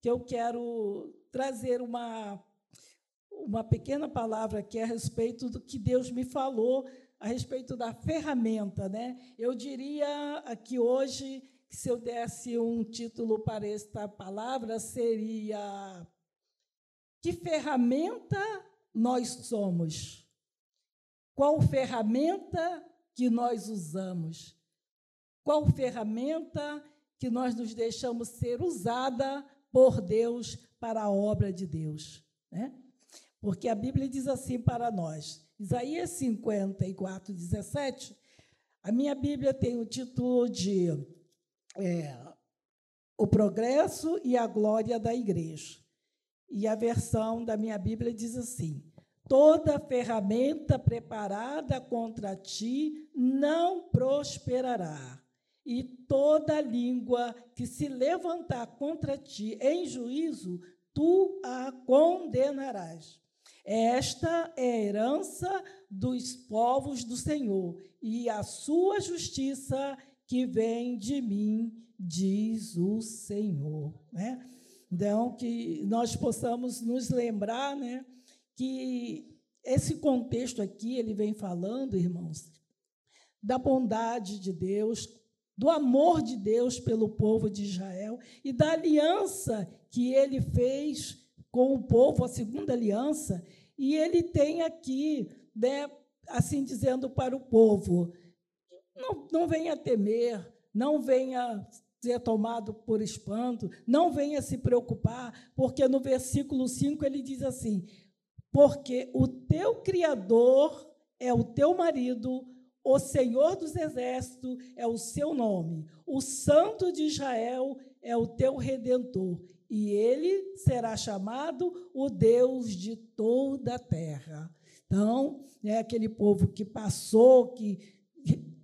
que eu quero trazer uma, uma pequena palavra aqui a respeito do que Deus me falou a respeito da ferramenta. Né? Eu diria aqui hoje que se eu desse um título para esta palavra, seria Que ferramenta nós somos? Qual ferramenta que nós usamos? Qual ferramenta que nós nos deixamos ser usada por Deus para a obra de Deus? Né? Porque a Bíblia diz assim para nós, Isaías 54, 17, a minha Bíblia tem o título de é, O Progresso e a Glória da Igreja. E a versão da minha Bíblia diz assim: Toda ferramenta preparada contra ti não prosperará, e toda língua que se levantar contra ti em juízo, tu a condenarás. Esta é a herança dos povos do Senhor, e a sua justiça que vem de mim, diz o Senhor. Né? Então, que nós possamos nos lembrar né, que esse contexto aqui, ele vem falando, irmãos, da bondade de Deus, do amor de Deus pelo povo de Israel e da aliança que ele fez com o povo, a segunda aliança, e ele tem aqui, né, assim dizendo para o povo: não, não venha temer, não venha ser tomado por espanto, não venha se preocupar, porque no versículo 5 ele diz assim: porque o teu Criador é o teu marido, o Senhor dos Exércitos é o seu nome, o Santo de Israel é o teu redentor, e ele será chamado o Deus de toda a terra. Então, é aquele povo que passou, que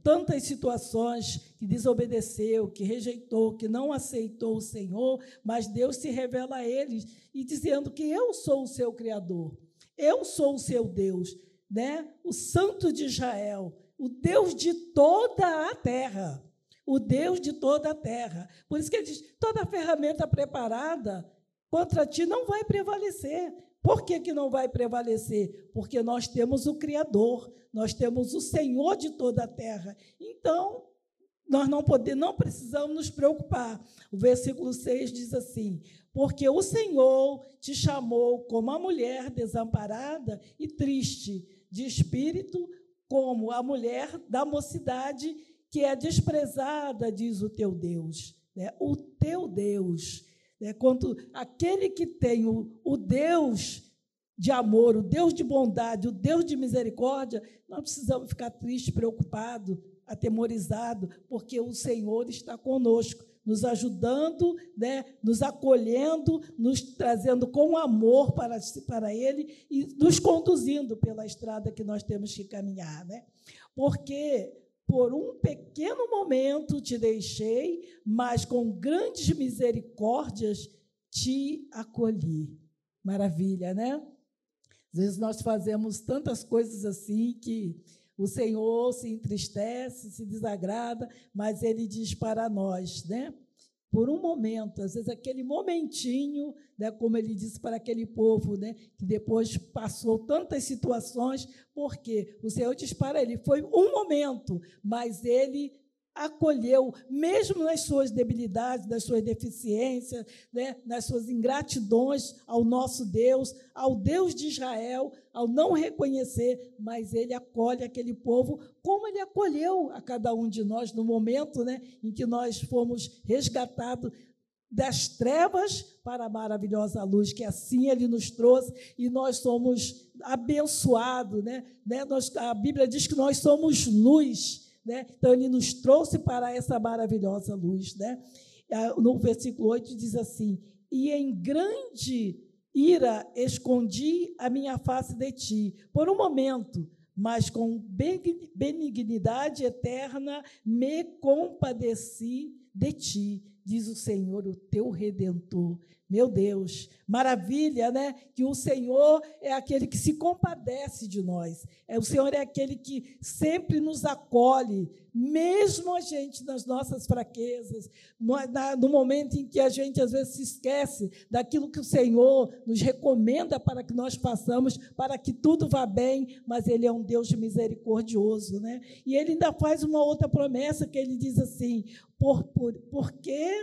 tantas situações que desobedeceu, que rejeitou, que não aceitou o Senhor, mas Deus se revela a eles e dizendo que eu sou o seu criador, eu sou o seu Deus, né? O Santo de Israel, o Deus de toda a terra o Deus de toda a terra. Por isso que ele diz: toda ferramenta preparada contra ti não vai prevalecer. Por que, que não vai prevalecer? Porque nós temos o Criador, nós temos o Senhor de toda a terra. Então, nós não podemos, não precisamos nos preocupar. O versículo 6 diz assim: Porque o Senhor te chamou como a mulher desamparada e triste de espírito, como a mulher da mocidade que é desprezada, diz o teu Deus. Né? O teu Deus. Né? Quando aquele que tem o, o Deus de amor, o Deus de bondade, o Deus de misericórdia, não precisamos ficar triste, preocupado, atemorizado, porque o Senhor está conosco, nos ajudando, né, nos acolhendo, nos trazendo com amor para, para Ele e nos conduzindo pela estrada que nós temos que caminhar. Né? Porque por um pequeno momento te deixei, mas com grandes misericórdias te acolhi. Maravilha, né? Às vezes nós fazemos tantas coisas assim que o Senhor se entristece, se desagrada, mas Ele diz para nós, né? por um momento, às vezes aquele momentinho, né, como ele disse para aquele povo, né, que depois passou tantas situações, porque o Senhor diz para ele, foi um momento, mas ele acolheu, mesmo nas suas debilidades, nas suas deficiências, né, nas suas ingratidões ao nosso Deus, ao Deus de Israel, ao não reconhecer, mas ele acolhe aquele povo como ele acolheu a cada um de nós no momento né, em que nós fomos resgatados das trevas para a maravilhosa luz, que assim ele nos trouxe e nós somos abençoados. Né? né nós, a Bíblia diz que nós somos luz né? Então, ele nos trouxe para essa maravilhosa luz. Né? No versículo 8 diz assim: E em grande ira escondi a minha face de ti, por um momento, mas com benignidade eterna me compadeci de ti, diz o Senhor, o teu redentor. Meu Deus, maravilha, né? Que o Senhor é aquele que se compadece de nós. É o Senhor é aquele que sempre nos acolhe, mesmo a gente nas nossas fraquezas, no, na, no momento em que a gente às vezes se esquece daquilo que o Senhor nos recomenda para que nós façamos, para que tudo vá bem, mas Ele é um Deus misericordioso, né? E Ele ainda faz uma outra promessa que Ele diz assim: por, por, porque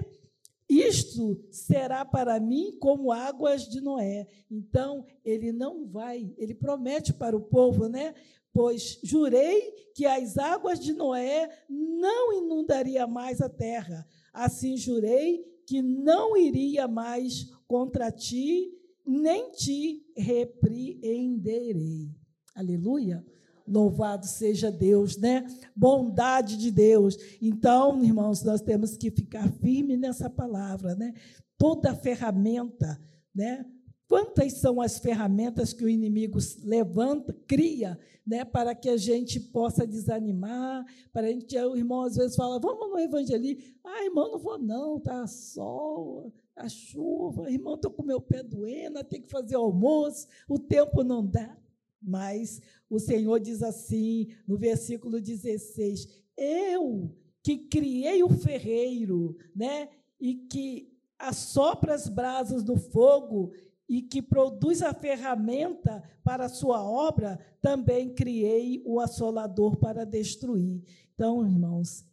isto será para mim como águas de Noé. Então, ele não vai, ele promete para o povo, né? Pois jurei que as águas de Noé não inundaria mais a terra. Assim jurei que não iria mais contra ti, nem te repreenderei. Aleluia. Louvado seja Deus, né? Bondade de Deus. Então, irmãos, nós temos que ficar firme nessa palavra, né? Toda ferramenta, né? Quantas são as ferramentas que o inimigo levanta, cria, né, para que a gente possa desanimar, para a gente, o irmão às vezes fala, vamos no evangelismo. Ah, irmão, não vou não, tá sol, a tá chuva, irmão, estou com meu pé doendo, tenho que fazer almoço, o tempo não dá. Mas o Senhor diz assim, no versículo 16: Eu que criei o ferreiro, né? E que assopra as brasas do fogo e que produz a ferramenta para a sua obra, também criei o assolador para destruir. Então, irmãos,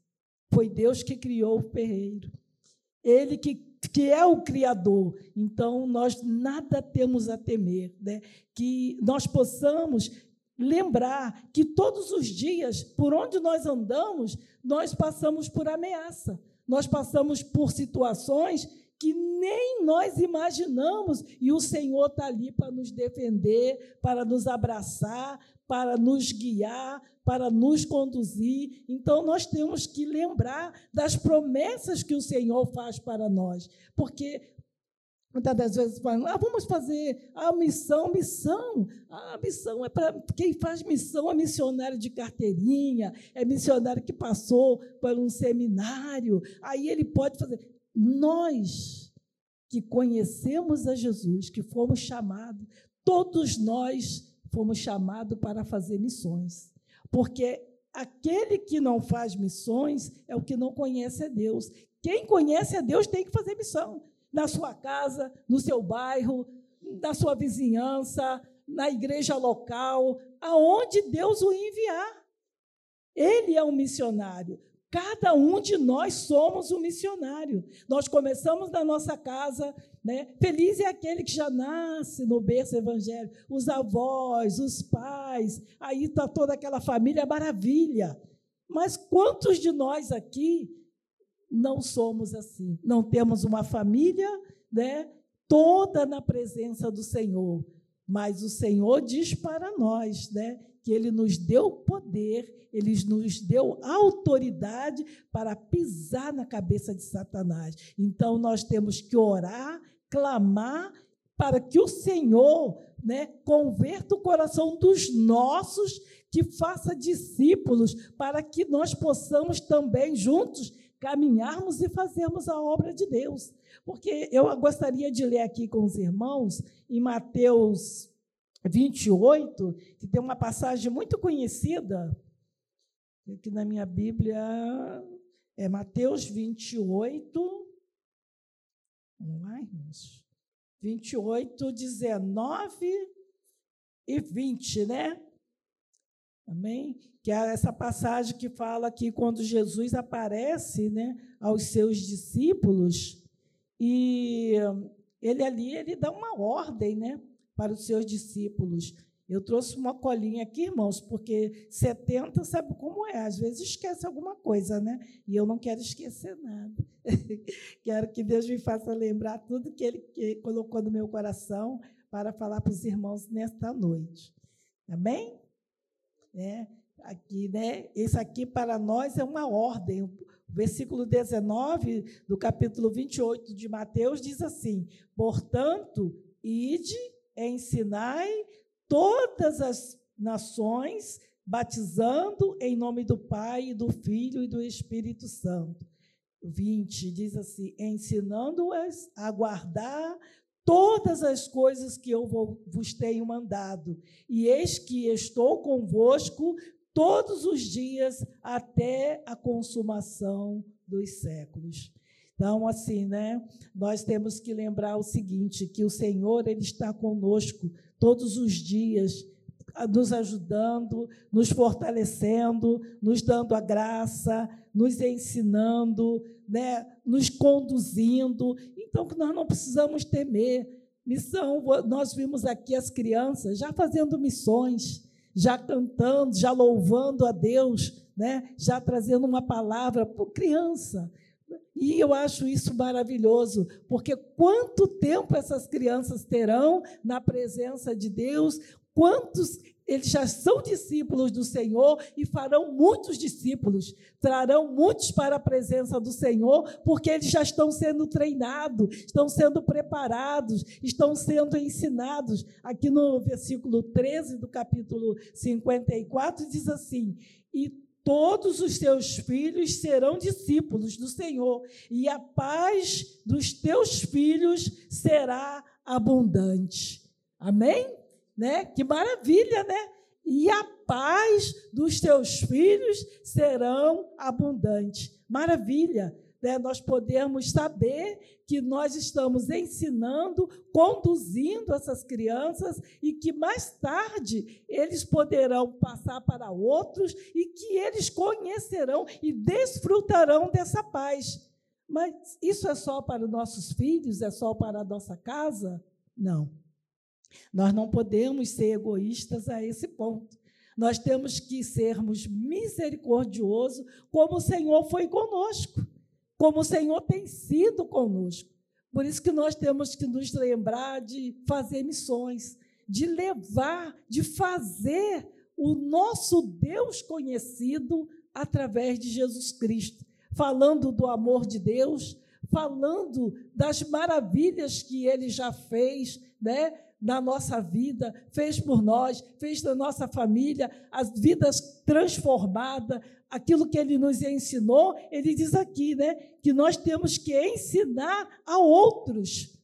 foi Deus que criou o ferreiro. Ele que, que é o Criador. Então, nós nada temos a temer. Né? Que nós possamos lembrar que todos os dias, por onde nós andamos, nós passamos por ameaça, nós passamos por situações nem nós imaginamos, e o Senhor está ali para nos defender, para nos abraçar, para nos guiar, para nos conduzir. Então, nós temos que lembrar das promessas que o Senhor faz para nós, porque Muitas das vezes falam, ah, vamos fazer a missão, missão. A missão é para quem faz missão é missionário de carteirinha, é missionário que passou por um seminário. Aí ele pode fazer. Nós que conhecemos a Jesus, que fomos chamados, todos nós fomos chamados para fazer missões. Porque aquele que não faz missões é o que não conhece a Deus. Quem conhece a Deus tem que fazer missão na sua casa, no seu bairro, na sua vizinhança, na igreja local, aonde Deus o enviar. Ele é um missionário. Cada um de nós somos um missionário. Nós começamos na nossa casa, né? Feliz é aquele que já nasce no berço evangélico, os avós, os pais, aí está toda aquela família maravilha. Mas quantos de nós aqui não somos assim. Não temos uma família, né, toda na presença do Senhor. Mas o Senhor diz para nós, né, que ele nos deu poder, ele nos deu autoridade para pisar na cabeça de Satanás. Então nós temos que orar, clamar para que o Senhor, né, converta o coração dos nossos, que faça discípulos, para que nós possamos também juntos caminharmos e fazermos a obra de Deus. Porque eu gostaria de ler aqui com os irmãos, em Mateus 28, que tem uma passagem muito conhecida, aqui na minha Bíblia, é Mateus 28. Vamos lá, irmãos. 28, 19 e 20, né? Amém? Que é essa passagem que fala que quando Jesus aparece né, aos seus discípulos, e ele ali ele dá uma ordem né, para os seus discípulos. Eu trouxe uma colinha aqui, irmãos, porque 70 sabe como é, às vezes esquece alguma coisa, né? E eu não quero esquecer nada. quero que Deus me faça lembrar tudo que Ele colocou no meu coração para falar para os irmãos nesta noite. Amém? Né? Aqui, né? Esse aqui para nós é uma ordem. O versículo 19 do capítulo 28 de Mateus diz assim: Portanto, ide, ensinai todas as nações, batizando em nome do Pai, do Filho e do Espírito Santo, 20, diz assim: ensinando-as a guardar todas as coisas que eu vos tenho mandado, e eis que estou convosco todos os dias até a consumação dos séculos. Então, assim, né? Nós temos que lembrar o seguinte, que o Senhor ele está conosco todos os dias, nos ajudando, nos fortalecendo, nos dando a graça, nos ensinando, né, nos conduzindo. Então, que nós não precisamos temer. Missão, nós vimos aqui as crianças já fazendo missões, já cantando, já louvando a Deus, né, já trazendo uma palavra para criança. E eu acho isso maravilhoso, porque quanto tempo essas crianças terão na presença de Deus, quantos eles já são discípulos do Senhor e farão muitos discípulos, trarão muitos para a presença do Senhor, porque eles já estão sendo treinados, estão sendo preparados, estão sendo ensinados. Aqui no versículo 13 do capítulo 54 diz assim: E todos os teus filhos serão discípulos do Senhor, e a paz dos teus filhos será abundante. Amém? né? Que maravilha, né? E a paz dos teus filhos serão abundantes. Maravilha, né? Nós podemos saber que nós estamos ensinando, conduzindo essas crianças e que mais tarde eles poderão passar para outros e que eles conhecerão e desfrutarão dessa paz. Mas isso é só para os nossos filhos? É só para a nossa casa? Não. Nós não podemos ser egoístas a esse ponto. Nós temos que sermos misericordiosos, como o Senhor foi conosco, como o Senhor tem sido conosco. Por isso que nós temos que nos lembrar de fazer missões, de levar, de fazer o nosso Deus conhecido através de Jesus Cristo, falando do amor de Deus, falando das maravilhas que ele já fez, né? Na nossa vida, fez por nós, fez na nossa família, as vidas transformadas, aquilo que ele nos ensinou, ele diz aqui, né, que nós temos que ensinar a outros.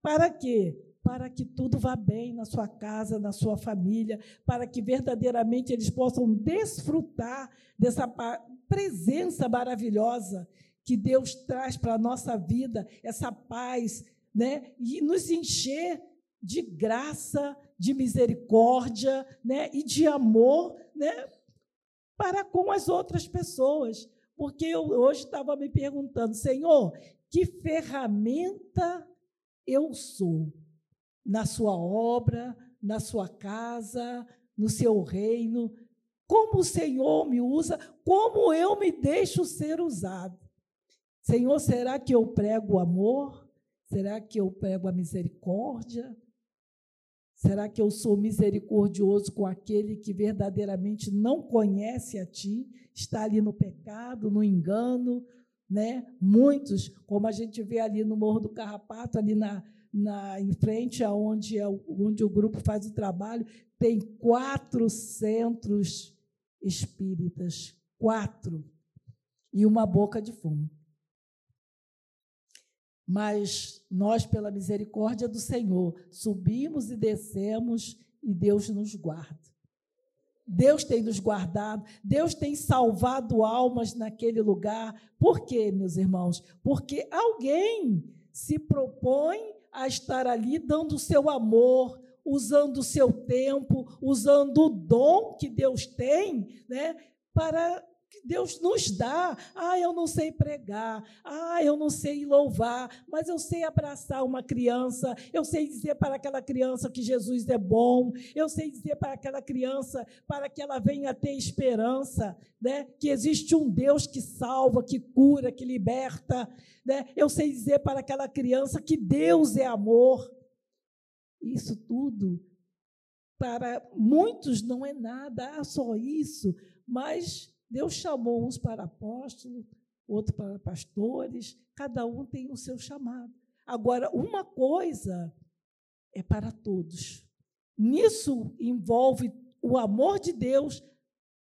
Para quê? Para que tudo vá bem na sua casa, na sua família, para que verdadeiramente eles possam desfrutar dessa presença maravilhosa que Deus traz para a nossa vida, essa paz, né? E nos encher de graça, de misericórdia né, e de amor né, para com as outras pessoas. Porque eu hoje estava me perguntando, Senhor, que ferramenta eu sou na sua obra, na sua casa, no seu reino? Como o Senhor me usa, como eu me deixo ser usado? Senhor, será que eu prego amor? Será que eu prego a misericórdia? Será que eu sou misericordioso com aquele que verdadeiramente não conhece a ti, está ali no pecado, no engano, né? Muitos, como a gente vê ali no Morro do Carrapato, ali na, na em frente aonde é, onde o grupo faz o trabalho, tem quatro centros espíritas, quatro, e uma boca de fumo. Mas nós, pela misericórdia do Senhor, subimos e descemos e Deus nos guarda. Deus tem nos guardado, Deus tem salvado almas naquele lugar. Por quê, meus irmãos? Porque alguém se propõe a estar ali dando o seu amor, usando o seu tempo, usando o dom que Deus tem, né, para que Deus nos dá. Ah, eu não sei pregar. Ah, eu não sei louvar, mas eu sei abraçar uma criança. Eu sei dizer para aquela criança que Jesus é bom. Eu sei dizer para aquela criança para que ela venha ter esperança, né? Que existe um Deus que salva, que cura, que liberta, né? Eu sei dizer para aquela criança que Deus é amor. Isso tudo para muitos não é nada, ah, só isso, mas Deus chamou uns para apóstolos, outros para pastores, cada um tem o seu chamado. Agora, uma coisa é para todos. Nisso envolve o amor de Deus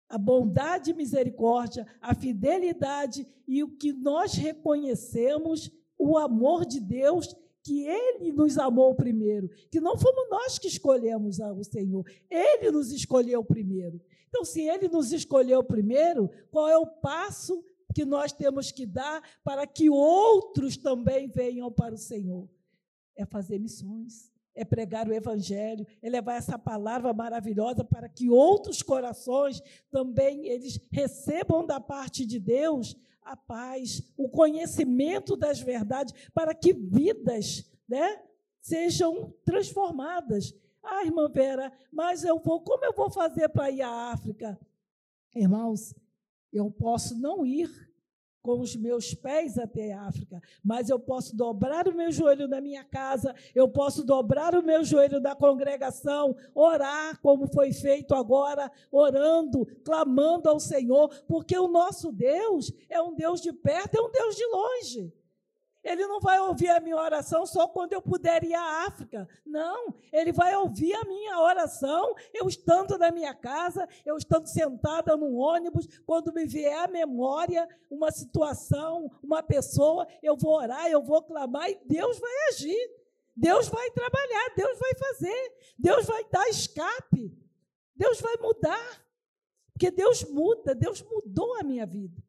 a bondade e misericórdia, a fidelidade e o que nós reconhecemos, o amor de Deus, que Ele nos amou primeiro, que não fomos nós que escolhemos o Senhor, Ele nos escolheu primeiro. Então, se Ele nos escolheu primeiro, qual é o passo que nós temos que dar para que outros também venham para o Senhor? É fazer missões é pregar o Evangelho, é levar essa palavra maravilhosa para que outros corações também eles recebam da parte de Deus a paz, o conhecimento das verdades, para que vidas né, sejam transformadas. Ah, irmã Vera, mas eu vou, como eu vou fazer para ir à África? Irmãos, eu posso não ir com os meus pés até a África, mas eu posso dobrar o meu joelho na minha casa, eu posso dobrar o meu joelho na congregação, orar como foi feito agora, orando, clamando ao Senhor, porque o nosso Deus é um Deus de perto, é um Deus de longe. Ele não vai ouvir a minha oração só quando eu puder ir à África. Não, ele vai ouvir a minha oração eu estando na minha casa, eu estando sentada num ônibus, quando me vier à memória uma situação, uma pessoa, eu vou orar, eu vou clamar e Deus vai agir. Deus vai trabalhar, Deus vai fazer, Deus vai dar escape, Deus vai mudar. Porque Deus muda, Deus mudou a minha vida.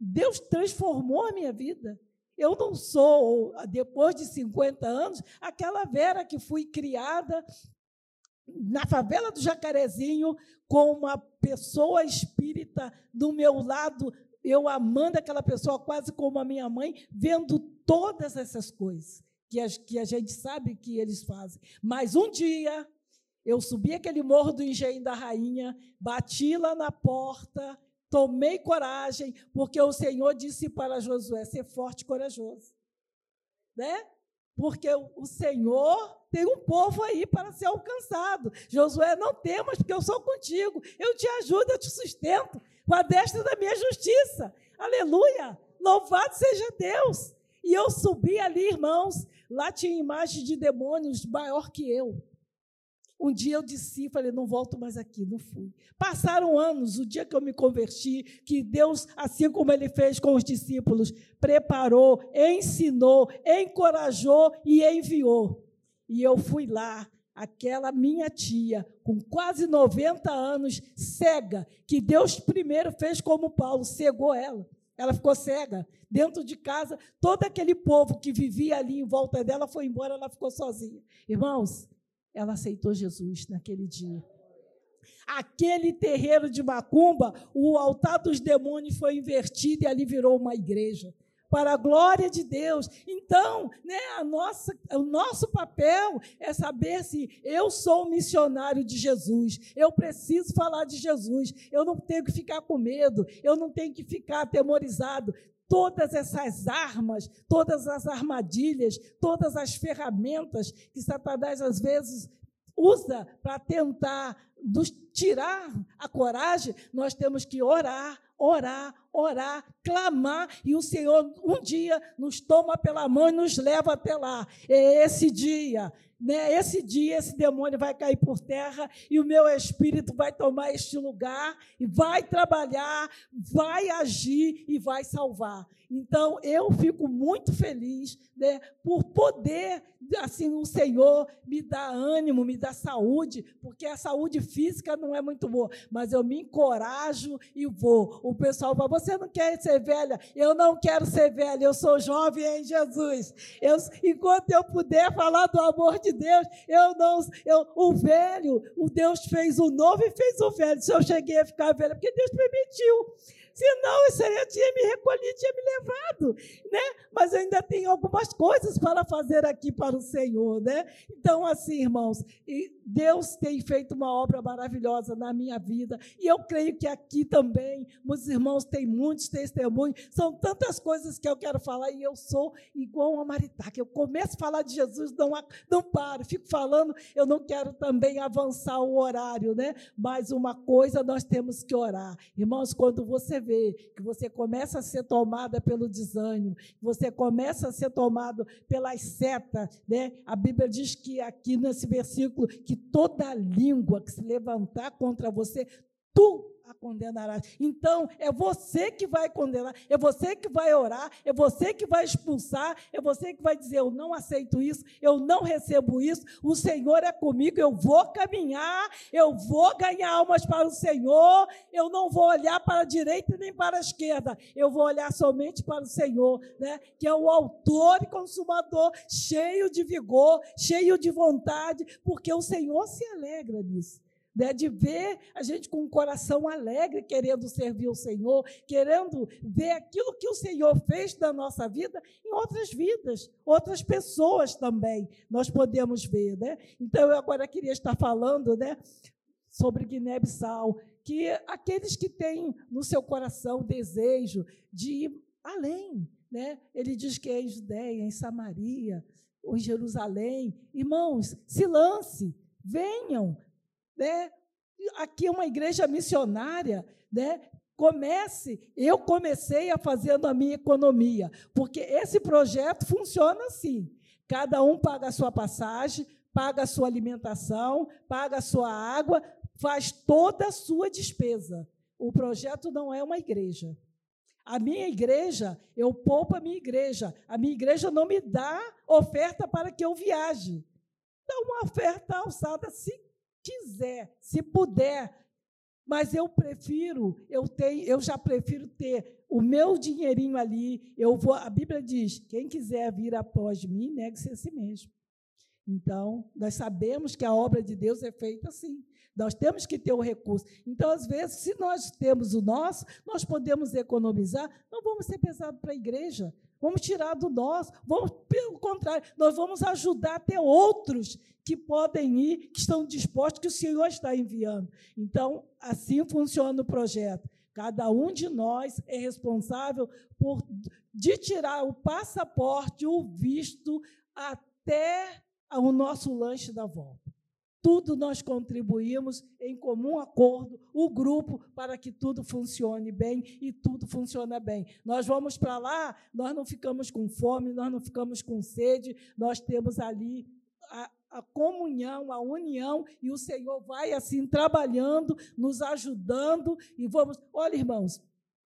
Deus transformou a minha vida. Eu não sou, depois de 50 anos, aquela Vera que fui criada na favela do Jacarezinho com uma pessoa espírita do meu lado, eu amando aquela pessoa quase como a minha mãe, vendo todas essas coisas que a, que a gente sabe que eles fazem. Mas um dia eu subi aquele morro do Engenho da Rainha, bati lá na porta Tomei coragem, porque o Senhor disse para Josué: ser forte e corajoso. Né? Porque o Senhor tem um povo aí para ser alcançado. Josué, não temas, porque eu sou contigo. Eu te ajudo, eu te sustento com a destra da minha justiça. Aleluia! Louvado seja Deus! E eu subi ali, irmãos, lá tinha imagem de demônios maior que eu. Um dia eu disse, falei, não volto mais aqui, não fui. Passaram anos, o dia que eu me converti, que Deus, assim como ele fez com os discípulos, preparou, ensinou, encorajou e enviou. E eu fui lá, aquela minha tia, com quase 90 anos, cega, que Deus primeiro fez como Paulo, cegou ela. Ela ficou cega. Dentro de casa, todo aquele povo que vivia ali em volta dela foi embora, ela ficou sozinha. Irmãos, ela aceitou Jesus naquele dia. Aquele terreiro de Macumba, o altar dos demônios foi invertido e ali virou uma igreja. Para a glória de Deus. Então, né, a nossa, o nosso papel é saber se eu sou missionário de Jesus. Eu preciso falar de Jesus. Eu não tenho que ficar com medo. Eu não tenho que ficar atemorizado todas essas armas, todas as armadilhas, todas as ferramentas que Satanás às vezes usa para tentar nos tirar a coragem, nós temos que orar, orar, orar, clamar, e o Senhor um dia nos toma pela mão e nos leva até lá. É esse dia, né? Esse dia esse demônio vai cair por terra e o meu espírito vai tomar este lugar e vai trabalhar, vai agir e vai salvar. Então eu fico muito feliz, né, por poder assim o Senhor me dá ânimo, me dá saúde, porque a saúde física não é muito boa, mas eu me encorajo e vou. O pessoal fala: "Você não quer ser velha?" Eu não quero ser velha, eu sou jovem em Jesus. Eu, enquanto eu puder falar do amor de Deus, eu não eu o velho, o Deus fez o novo e fez o velho. Se eu cheguei a ficar velha, porque Deus permitiu. Senão, isso aí tinha me recolhido, tinha me levado, né? Mas ainda tenho algumas coisas para fazer aqui para o Senhor, né? Então, assim, irmãos, Deus tem feito uma obra maravilhosa na minha vida, e eu creio que aqui também, meus irmãos têm muitos testemunhos, são tantas coisas que eu quero falar, e eu sou igual a Maritá, que eu começo a falar de Jesus, não, não paro, fico falando, eu não quero também avançar o horário, né? Mas uma coisa nós temos que orar. Irmãos, quando você que você começa a ser tomada pelo desânimo, você começa a ser tomado pelas setas, né? A Bíblia diz que aqui nesse versículo que toda língua que se levantar contra você, tu a. Então, é você que vai condenar, é você que vai orar, é você que vai expulsar, é você que vai dizer: Eu não aceito isso, eu não recebo isso, o Senhor é comigo, eu vou caminhar, eu vou ganhar almas para o Senhor, eu não vou olhar para a direita nem para a esquerda, eu vou olhar somente para o Senhor, né, que é o autor e consumador, cheio de vigor, cheio de vontade, porque o Senhor se alegra nisso né, de ver a gente com um coração alegre, querendo servir o Senhor, querendo ver aquilo que o Senhor fez da nossa vida em outras vidas, outras pessoas também, nós podemos ver. Né? Então, eu agora queria estar falando né, sobre Guiné-Bissau, que aqueles que têm no seu coração desejo de ir além, né? ele diz que é em Judéia, em Samaria, ou em Jerusalém, irmãos, se lance, venham, né? Aqui é uma igreja missionária, né? Comece, eu comecei a fazendo a minha economia, porque esse projeto funciona assim. Cada um paga a sua passagem, paga a sua alimentação, paga a sua água, faz toda a sua despesa. O projeto não é uma igreja. A minha igreja, eu poupo a minha igreja. A minha igreja não me dá oferta para que eu viaje. Dá uma oferta alçada se quiser, se puder. Mas eu prefiro, eu tenho, eu já prefiro ter o meu dinheirinho ali. Eu vou, a Bíblia diz: quem quiser vir após mim, negue-se a si mesmo. Então, nós sabemos que a obra de Deus é feita assim. Nós temos que ter o recurso. Então, às vezes, se nós temos o nosso, nós podemos economizar, não vamos ser pesados para a igreja. Vamos tirar do nosso, vamos, pelo contrário, nós vamos ajudar até outros que podem ir, que estão dispostos, que o Senhor está enviando. Então, assim funciona o projeto. Cada um de nós é responsável por de tirar o passaporte, o visto, até o nosso lanche da volta tudo nós contribuímos em comum acordo, o grupo, para que tudo funcione bem e tudo funciona bem. Nós vamos para lá, nós não ficamos com fome, nós não ficamos com sede, nós temos ali a, a comunhão, a união, e o Senhor vai assim trabalhando, nos ajudando, e vamos. Olha, irmãos,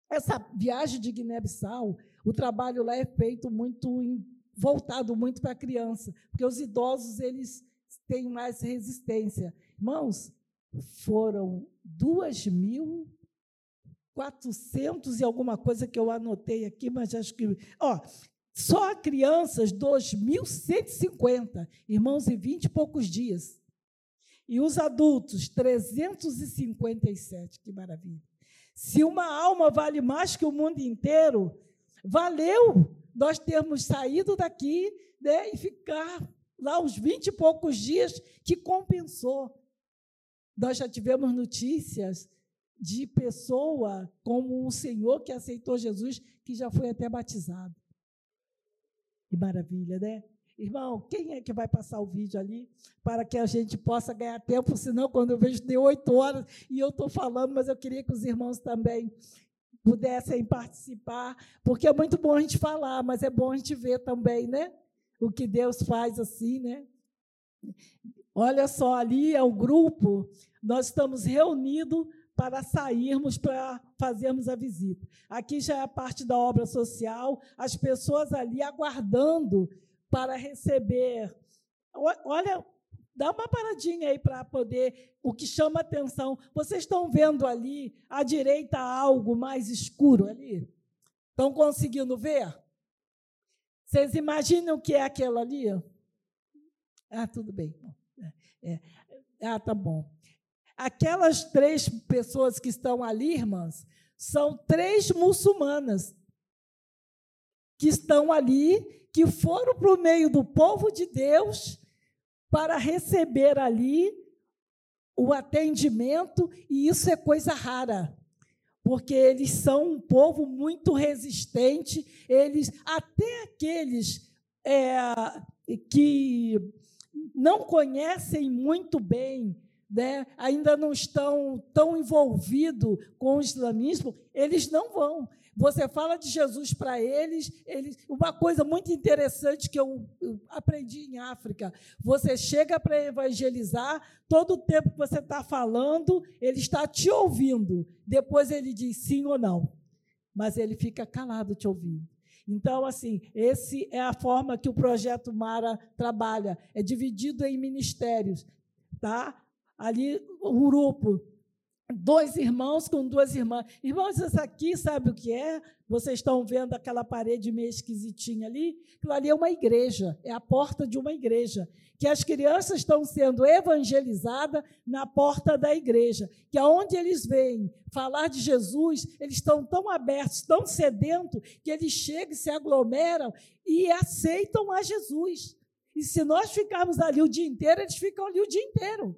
essa viagem de Guiné-Bissau, o trabalho lá é feito muito voltado muito para a criança, porque os idosos eles tem mais resistência. Irmãos, foram 2.400 e alguma coisa que eu anotei aqui, mas acho que. Ó, só crianças, 2.150, irmãos, em 20 e poucos dias. E os adultos, 357, que maravilha. Se uma alma vale mais que o mundo inteiro, valeu nós termos saído daqui né, e ficar lá uns vinte e poucos dias, que compensou. Nós já tivemos notícias de pessoa como o Senhor que aceitou Jesus, que já foi até batizado. Que maravilha, né? Irmão, quem é que vai passar o vídeo ali para que a gente possa ganhar tempo? Senão, quando eu vejo, tem oito horas e eu estou falando, mas eu queria que os irmãos também pudessem participar, porque é muito bom a gente falar, mas é bom a gente ver também, né? O que Deus faz assim, né? Olha só, ali é o grupo, nós estamos reunidos para sairmos para fazermos a visita. Aqui já é a parte da obra social, as pessoas ali aguardando para receber. Olha, dá uma paradinha aí para poder. O que chama atenção. Vocês estão vendo ali à direita algo mais escuro ali? Estão conseguindo ver? Vocês imaginam o que é aquilo ali? Ah, tudo bem. É, é. Ah, tá bom. Aquelas três pessoas que estão ali, irmãs, são três muçulmanas que estão ali, que foram para o meio do povo de Deus para receber ali o atendimento, e isso é coisa rara porque eles são um povo muito resistente, eles até aqueles é, que não conhecem muito bem, né, ainda não estão tão envolvidos com o islamismo, eles não vão. Você fala de Jesus para eles, eles. Uma coisa muito interessante que eu, eu aprendi em África: você chega para evangelizar, todo o tempo que você está falando, ele está te ouvindo. Depois ele diz sim ou não, mas ele fica calado te ouvindo. Então, assim, esse é a forma que o projeto Mara trabalha. É dividido em ministérios, tá? Ali um grupo dois irmãos com duas irmãs. Irmãos, isso aqui sabe o que é? Vocês estão vendo aquela parede meio esquisitinha ali? Aquilo ali é uma igreja, é a porta de uma igreja. Que as crianças estão sendo evangelizadas na porta da igreja. Que aonde eles vêm falar de Jesus, eles estão tão abertos, tão sedentos, que eles chegam, se aglomeram e aceitam a Jesus. E se nós ficarmos ali o dia inteiro, eles ficam ali o dia inteiro.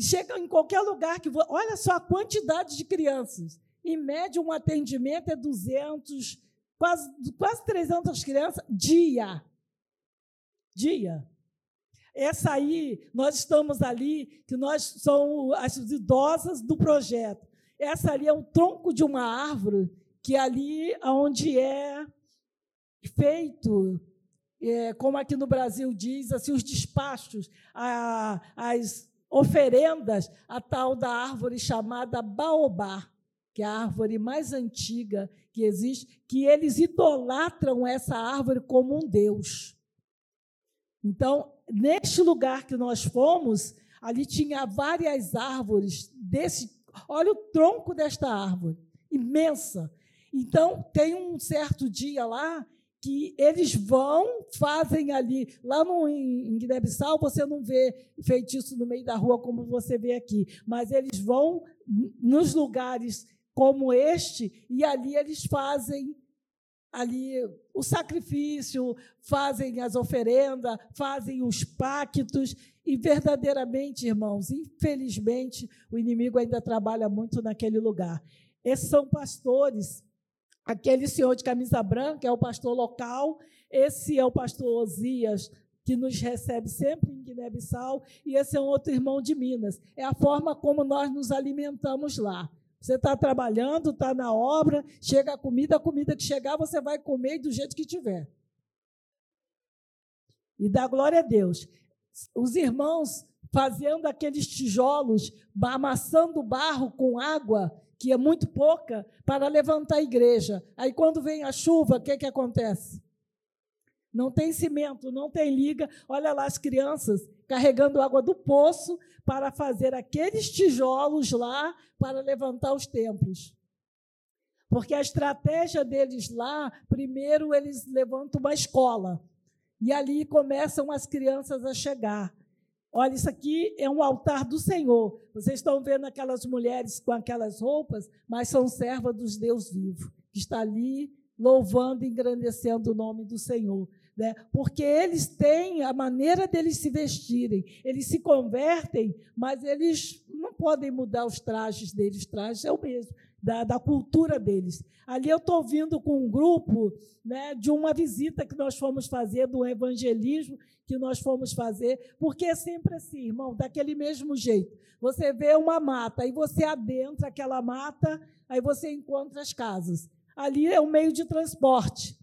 Chega em qualquer lugar que. Olha só a quantidade de crianças. Em média, um atendimento é 200, quase, quase 300 crianças dia. Dia. Essa aí, nós estamos ali, que nós somos as idosas do projeto. Essa ali é o tronco de uma árvore, que é ali onde é feito, é, como aqui no Brasil diz, assim, os despachos, a, as oferendas à tal da árvore chamada baobá, que é a árvore mais antiga que existe, que eles idolatram essa árvore como um deus. Então, neste lugar que nós fomos, ali tinha várias árvores desse, olha o tronco desta árvore, imensa. Então, tem um certo dia lá que eles vão, fazem ali. Lá no, em Guiné-Bissau, você não vê feitiço no meio da rua como você vê aqui, mas eles vão nos lugares como este e ali eles fazem ali o sacrifício, fazem as oferendas, fazem os pactos e verdadeiramente, irmãos, infelizmente, o inimigo ainda trabalha muito naquele lugar. Esses são pastores Aquele senhor de camisa branca é o pastor local, esse é o pastor Osias, que nos recebe sempre em Guiné-Bissau, e esse é um outro irmão de Minas. É a forma como nós nos alimentamos lá. Você está trabalhando, está na obra, chega a comida, a comida que chegar você vai comer do jeito que tiver. E dá glória a Deus. Os irmãos fazendo aqueles tijolos, amassando barro com água, que é muito pouca, para levantar a igreja. Aí, quando vem a chuva, o que, que acontece? Não tem cimento, não tem liga. Olha lá as crianças carregando água do poço para fazer aqueles tijolos lá para levantar os templos. Porque a estratégia deles lá, primeiro eles levantam uma escola. E ali começam as crianças a chegar. Olha, isso aqui é um altar do Senhor. Vocês estão vendo aquelas mulheres com aquelas roupas, mas são servas dos Deus vivo, que está ali louvando engrandecendo o nome do Senhor. Né? Porque eles têm a maneira deles se vestirem, eles se convertem, mas eles não podem mudar os trajes deles, trajes é o mesmo da, da cultura deles. Ali eu estou vindo com um grupo né, de uma visita que nós fomos fazer, do evangelismo que nós fomos fazer, porque é sempre assim, irmão, daquele mesmo jeito. Você vê uma mata, aí você adentra aquela mata, aí você encontra as casas. Ali é um meio de transporte,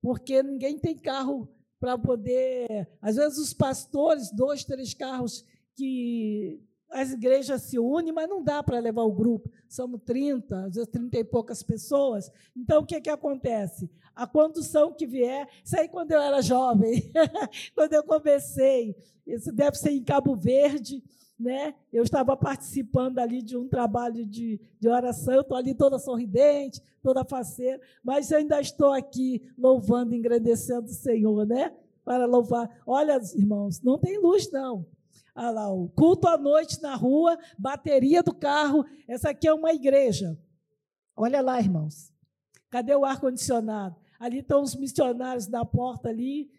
porque ninguém tem carro para poder. Às vezes, os pastores, dois, três carros que as igrejas se unem, mas não dá para levar o grupo. Somos 30, às vezes 30 e poucas pessoas. Então, o que, que acontece? A condução que vier, isso aí quando eu era jovem, quando eu comecei, isso deve ser em Cabo Verde, né? Eu estava participando ali de um trabalho de, de oração, eu estou ali toda sorridente, toda faceira, mas ainda estou aqui louvando, engrandecendo o Senhor, né? Para louvar. Olha, irmãos, não tem luz, não. Olha lá, o culto à noite na rua, bateria do carro. Essa aqui é uma igreja. Olha lá, irmãos. Cadê o ar-condicionado? Ali estão os missionários na porta ali,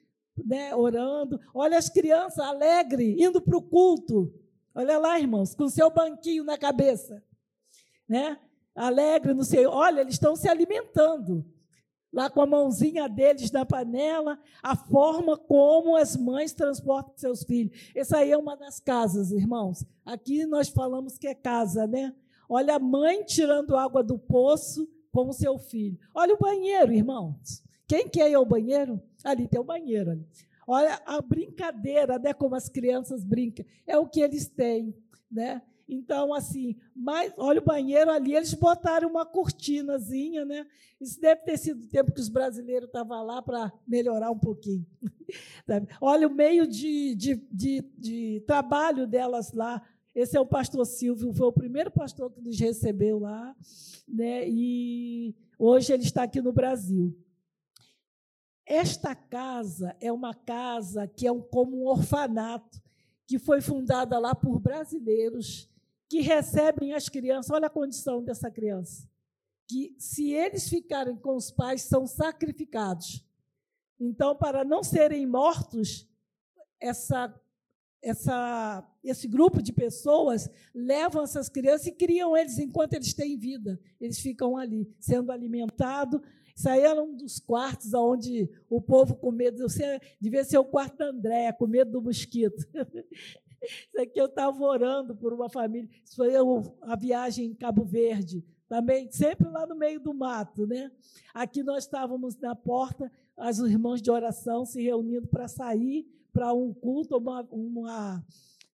né, orando. Olha as crianças alegres, indo para o culto. Olha lá, irmãos, com seu banquinho na cabeça. Né? Alegre, não sei. Olha, eles estão se alimentando lá com a mãozinha deles na panela, a forma como as mães transportam seus filhos. Essa aí é uma das casas, irmãos. Aqui nós falamos que é casa, né? Olha a mãe tirando água do poço com o seu filho. Olha o banheiro, irmãos. Quem quer ir ao banheiro? Ali tem o banheiro. Ali. Olha a brincadeira, né, como as crianças brincam. É o que eles têm, né? Então, assim, mas olha o banheiro ali, eles botaram uma cortinazinha, né? Isso deve ter sido o tempo que os brasileiros estavam lá para melhorar um pouquinho. olha o meio de, de, de, de trabalho delas lá. Esse é o pastor Silvio, foi o primeiro pastor que nos recebeu lá, né? E hoje ele está aqui no Brasil. Esta casa é uma casa que é um, como um orfanato, que foi fundada lá por brasileiros que recebem as crianças. Olha a condição dessa criança. Que se eles ficarem com os pais, são sacrificados. Então, para não serem mortos, essa, essa, esse grupo de pessoas levam essas crianças e criam eles enquanto eles têm vida. Eles ficam ali, sendo alimentados, isso aí era um dos quartos onde o povo com medo, devia ser o quarto da Andréia, com medo do mosquito. Isso aqui eu estava orando por uma família. Isso foi a viagem em Cabo Verde, também, sempre lá no meio do mato. Né? Aqui nós estávamos na porta, as irmãs de oração se reunindo para sair para um culto, uma, uma,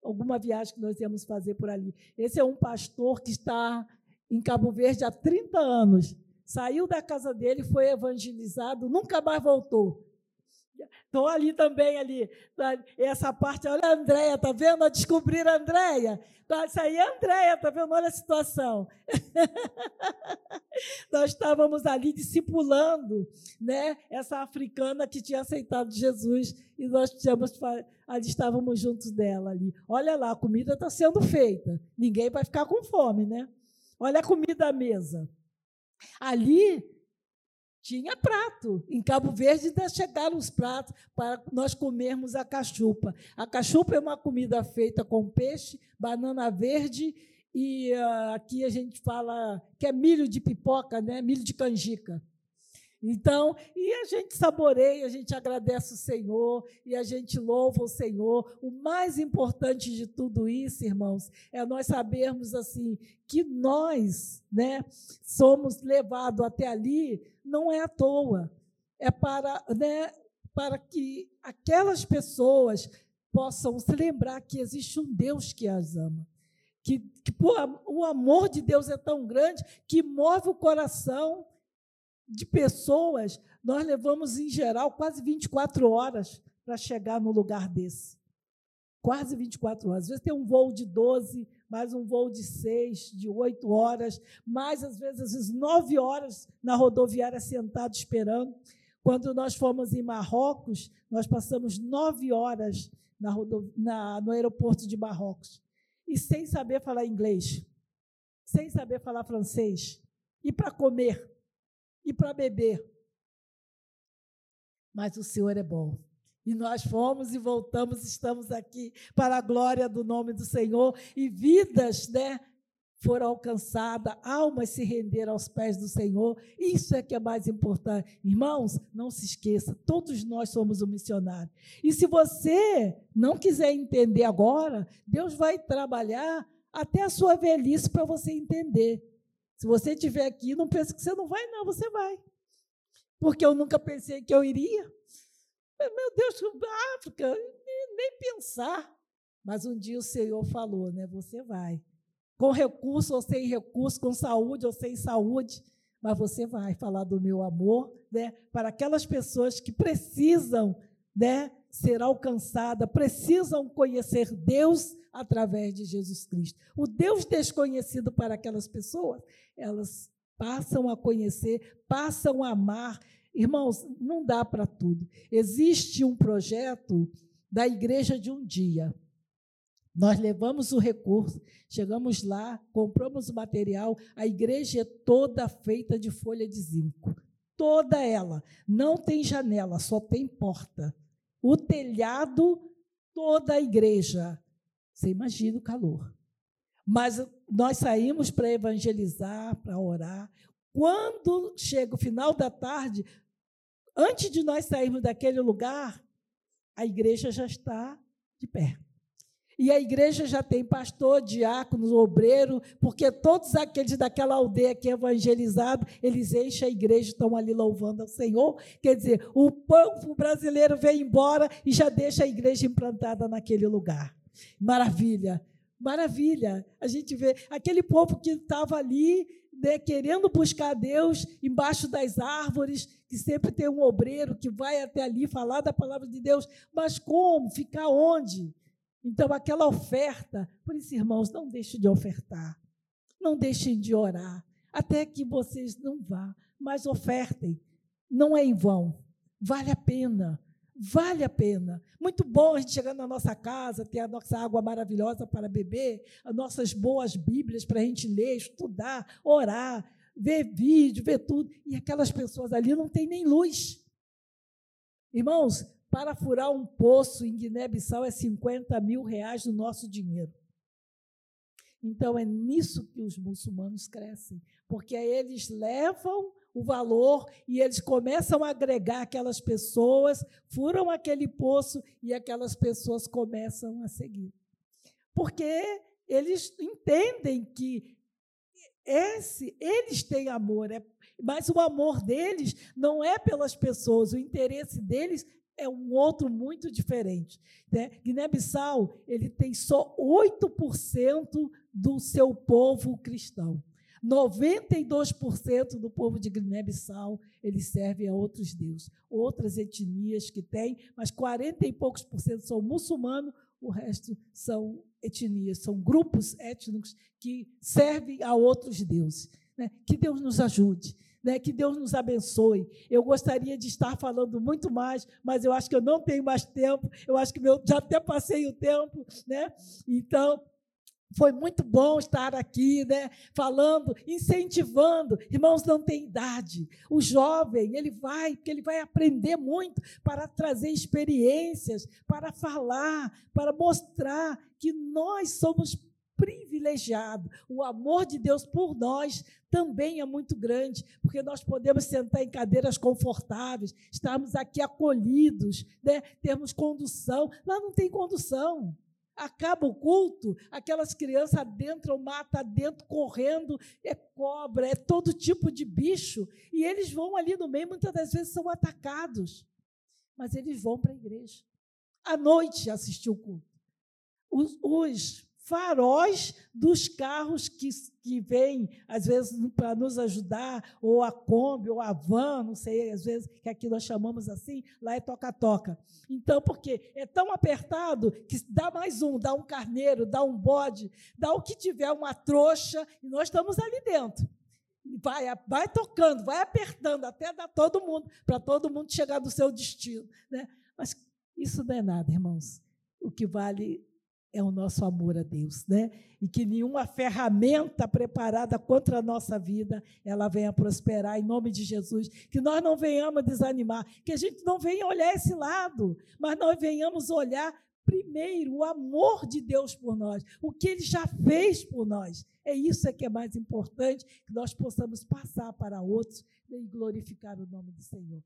alguma viagem que nós íamos fazer por ali. Esse é um pastor que está em Cabo Verde há 30 anos saiu da casa dele, foi evangelizado, nunca mais voltou. Estou ali também, ali. Essa parte, olha a Andréia, está vendo? A descobrir a Andréia. Isso aí é a Andréia, está vendo? Olha a situação. nós estávamos ali discipulando né, essa africana que tinha aceitado Jesus e nós tínhamos, ali estávamos juntos dela ali. Olha lá, a comida está sendo feita. Ninguém vai ficar com fome, né? Olha a comida à mesa. Ali tinha prato. Em Cabo Verde ainda chegaram os pratos para nós comermos a cachupa. A cachupa é uma comida feita com peixe, banana verde e uh, aqui a gente fala que é milho de pipoca, né? milho de canjica. Então, e a gente saboreia, a gente agradece o Senhor e a gente louva o Senhor. O mais importante de tudo isso, irmãos, é nós sabermos assim que nós, né, somos levados até ali não é à toa. É para, né, para que aquelas pessoas possam se lembrar que existe um Deus que as ama. Que, que o amor de Deus é tão grande que move o coração de pessoas, nós levamos, em geral, quase 24 horas para chegar no lugar desse. Quase 24 horas. Às vezes tem um voo de 12, mais um voo de 6, de 8 horas, mais, às vezes, às vezes 9 horas na rodoviária sentado esperando. Quando nós fomos em Marrocos, nós passamos 9 horas na na, no aeroporto de Marrocos. E sem saber falar inglês, sem saber falar francês. E para comer, e para beber. Mas o Senhor é bom. E nós fomos e voltamos, estamos aqui para a glória do nome do Senhor e vidas, né? Foram alcançadas, almas se renderam aos pés do Senhor. Isso é que é mais importante. Irmãos, não se esqueça, todos nós somos um missionário. E se você não quiser entender agora, Deus vai trabalhar até a sua velhice para você entender. Se você estiver aqui, não pense que você não vai, não, você vai. Porque eu nunca pensei que eu iria. Meu Deus, África, nem, pensar. Mas um dia o Senhor falou, né? Você vai. Com recurso ou sem recurso, com saúde ou sem saúde, mas você vai falar do meu amor, né? Para aquelas pessoas que precisam, né? Ser alcançada, precisam conhecer Deus através de Jesus Cristo. O Deus desconhecido para aquelas pessoas, elas passam a conhecer, passam a amar. Irmãos, não dá para tudo. Existe um projeto da igreja de um dia. Nós levamos o recurso, chegamos lá, compramos o material, a igreja é toda feita de folha de zinco. Toda ela. Não tem janela, só tem porta. O telhado, toda a igreja. Você imagina o calor. Mas nós saímos para evangelizar, para orar. Quando chega o final da tarde, antes de nós sairmos daquele lugar, a igreja já está de pé. E a igreja já tem pastor, diácono, obreiro, porque todos aqueles daquela aldeia que é evangelizado, eles enchem a igreja, estão ali louvando ao Senhor. Quer dizer, o povo brasileiro vem embora e já deixa a igreja implantada naquele lugar. Maravilha, maravilha. A gente vê aquele povo que estava ali né, querendo buscar Deus embaixo das árvores, que sempre tem um obreiro que vai até ali falar da palavra de Deus, mas como? Ficar onde? Então, aquela oferta, por isso, irmãos, não deixem de ofertar, não deixem de orar, até que vocês não vá, mas ofertem, não é em vão, vale a pena, vale a pena. Muito bom a gente chegar na nossa casa, ter a nossa água maravilhosa para beber, as nossas boas Bíblias para a gente ler, estudar, orar, ver vídeo, ver tudo, e aquelas pessoas ali não têm nem luz. Irmãos, para furar um poço em Guiné-Bissau é 50 mil reais do nosso dinheiro. Então é nisso que os muçulmanos crescem, porque eles levam o valor e eles começam a agregar aquelas pessoas, furam aquele poço e aquelas pessoas começam a seguir. Porque eles entendem que esse, eles têm amor, é, mas o amor deles não é pelas pessoas, o interesse deles é um outro muito diferente. Né? Guiné-Bissau ele tem só 8% do seu povo cristão. 92% do povo de Guiné-Bissau serve a outros deuses, outras etnias que tem, mas 40 e poucos por cento são muçulmanos, o resto são etnias, são grupos étnicos que servem a outros deuses. Né? Que Deus nos ajude. Né, que Deus nos abençoe. Eu gostaria de estar falando muito mais, mas eu acho que eu não tenho mais tempo. Eu acho que meu, já até passei o tempo, né? Então, foi muito bom estar aqui, né, falando, incentivando. Irmãos, não tem idade. O jovem, ele vai, porque ele vai aprender muito para trazer experiências, para falar, para mostrar que nós somos privilegiado. O amor de Deus por nós também é muito grande, porque nós podemos sentar em cadeiras confortáveis, estarmos aqui acolhidos, né? termos condução. Lá não tem condução. Acaba o culto, aquelas crianças adentram, mata dentro, correndo, é cobra, é todo tipo de bicho, e eles vão ali no meio, muitas das vezes são atacados, mas eles vão para a igreja. À noite assistir o culto. Os, os faróis dos carros que, que vêm, às vezes, para nos ajudar, ou a Kombi, ou a van, não sei, às vezes, que aqui nós chamamos assim, lá é toca-toca. Então, porque é tão apertado que dá mais um, dá um carneiro, dá um bode, dá o que tiver, uma trouxa, e nós estamos ali dentro. Vai, vai tocando, vai apertando, até dar todo mundo, para todo mundo chegar no seu destino. Né? Mas isso não é nada, irmãos. O que vale é o nosso amor a Deus, né? E que nenhuma ferramenta preparada contra a nossa vida ela venha prosperar em nome de Jesus. Que nós não venhamos desanimar, que a gente não venha olhar esse lado, mas nós venhamos olhar primeiro o amor de Deus por nós, o que Ele já fez por nós. É isso é que é mais importante, que nós possamos passar para outros e glorificar o nome do Senhor.